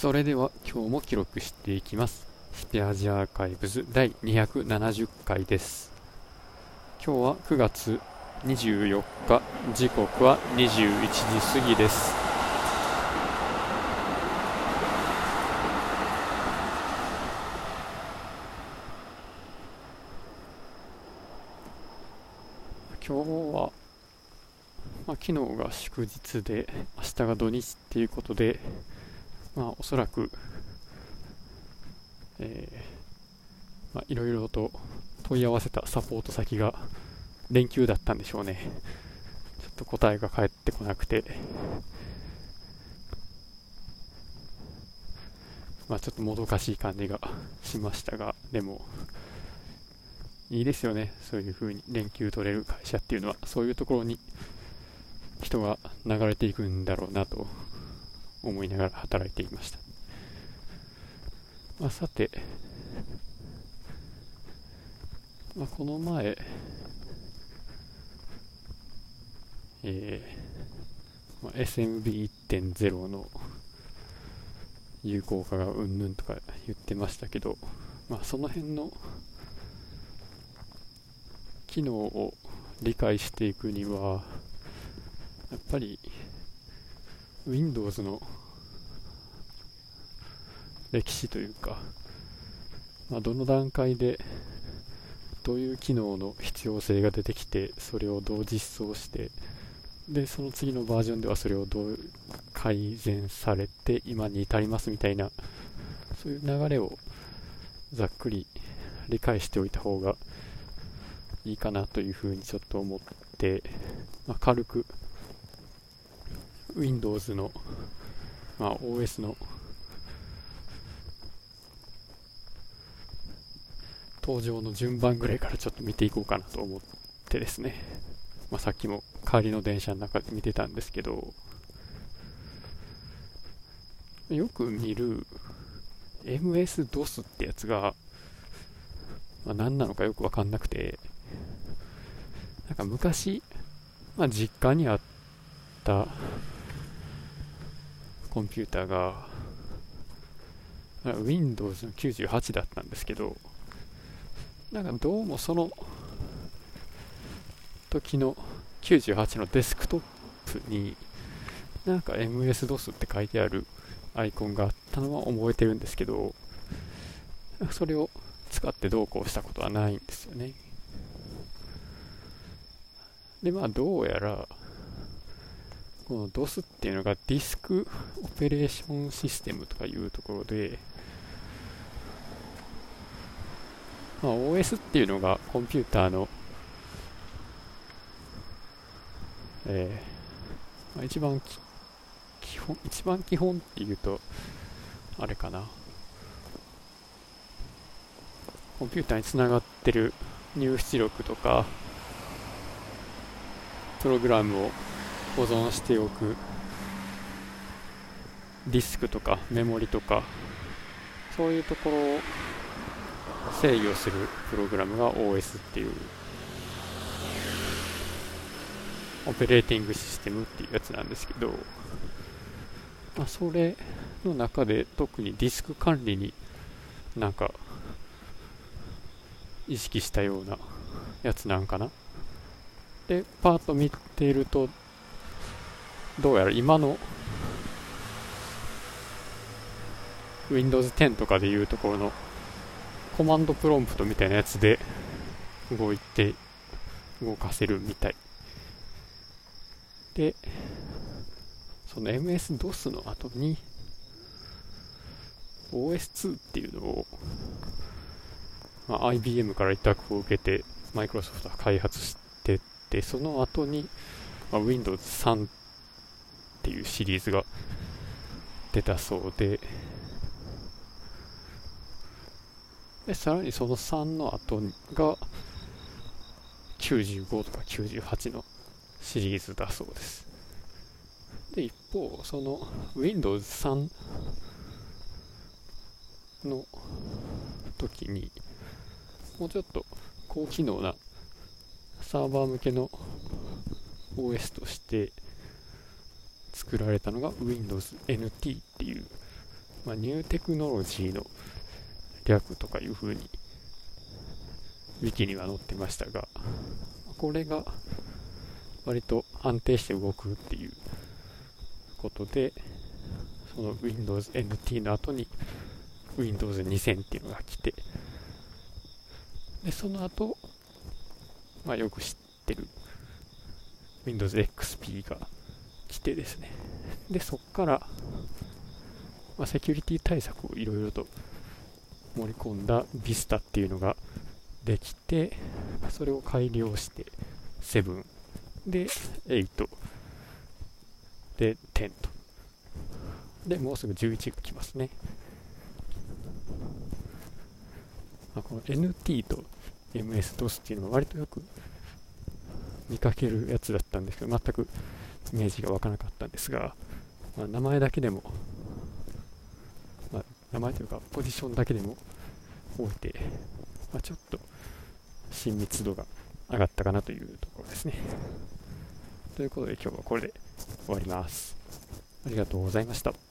それでは今日も記録していきます。スペアジアーカイブズ第270回です。今日は9月24日。時刻は21時過ぎです。今日は、まあ、昨日が祝日で明日が土日っていうことでまあ、おそらく、えー、まあ、いろいろと問い合わせたサポート先が連休だったんでしょうね。ちょっと答えが返ってこなくて、まあ、ちょっともどかしい感じがしましたが、でも、いいですよね。そういう風に連休取れる会社っていうのは、そういうところに人が流れていくんだろうなと思いながら働いていました、まあ、さて、まあ、この前、えーまあ、SMB1.0 の有効化がうんぬんとか言ってましたけど、まあ、その辺の機能を理解していくにはやっぱり Windows の歴史というか、まあ、どの段階でどういう機能の必要性が出てきてそれをどう実装してでその次のバージョンではそれをどう改善されて今に至りますみたいなそういう流れをざっくり理解しておいた方がいいかなというふうにちょっと思って、まあ、軽く Windows の、まあ、OS の。登場の順番ぐらいからちょっと見ていこうかなと思ってですね、まあ、さっきも帰りの電車の中で見てたんですけど。よく見る MS-DOS ってやつが、まあ、何なのかよくわかんなくて。なんか昔、まあ、実家にあったコンピューターが Windows の98だったんですけどなんかどうもその時の98のデスクトップになんか MS-DOS って書いてあるアイコンがあったのは覚えてるんですけどそれを使ってどうこうしたことはないんですよね。でまあどうやらこの DOS っていうのがディスクオペレーションシステムとかいうところで、まあ、OS っていうのがコンピューターの、えーまあ、一番基本、一番基本っていうと、あれかな。コンピューターにつながってる入出力とか、プログラムを保存しておく。ディスクとかメモリとかそういうところを制御するプログラムが OS っていう。オペレーティングシステムっていうやつなんですけど、まあ、それの中で特にディスク管理になんか意識したようなやつなんかな。でパート見てるとどうやら今の Windows 10とかでいうところのコマンドプロンプトみたいなやつで動いて動かせるみたい。でその MS-DOS の後に OS2 っていうのを、まあ、IBM から委託を受けてマイクロソフトが開発しててその後に、まあ、Windows 3っていうシリーズが出たそうで、でさらにその3の後が95とか98のシリーズだそうです。で、一方、その Windows 3の時に、もうちょっと高機能なサーバー向けの OS として、作られたのが Windows NT っていうまあ、ニューテクノロジーの略とかいう風にウィキには載ってましたがこれが割と安定して動くっていうことでその Windows NT の後に Windows 2000っていうのが来てでその後、まあ、よく知ってる Windows XP が来てですね。でそこから、まあ、セキュリティ対策をいろいろと盛り込んだ Vista っていうのができてそれを改良して7で8で10と。でもうすぐ11が来ますね。あこの NT と MS-DOS っていうのは割とよく見かけるやつだったんですけど全くイメージが湧かなかったんですが、まあ、名前だけでも、まあ、名前というかポジションだけでも置いて、まあ、ちょっと親密度が上がったかなというところですね。ということで今日はこれで終わります。ありがとうございました。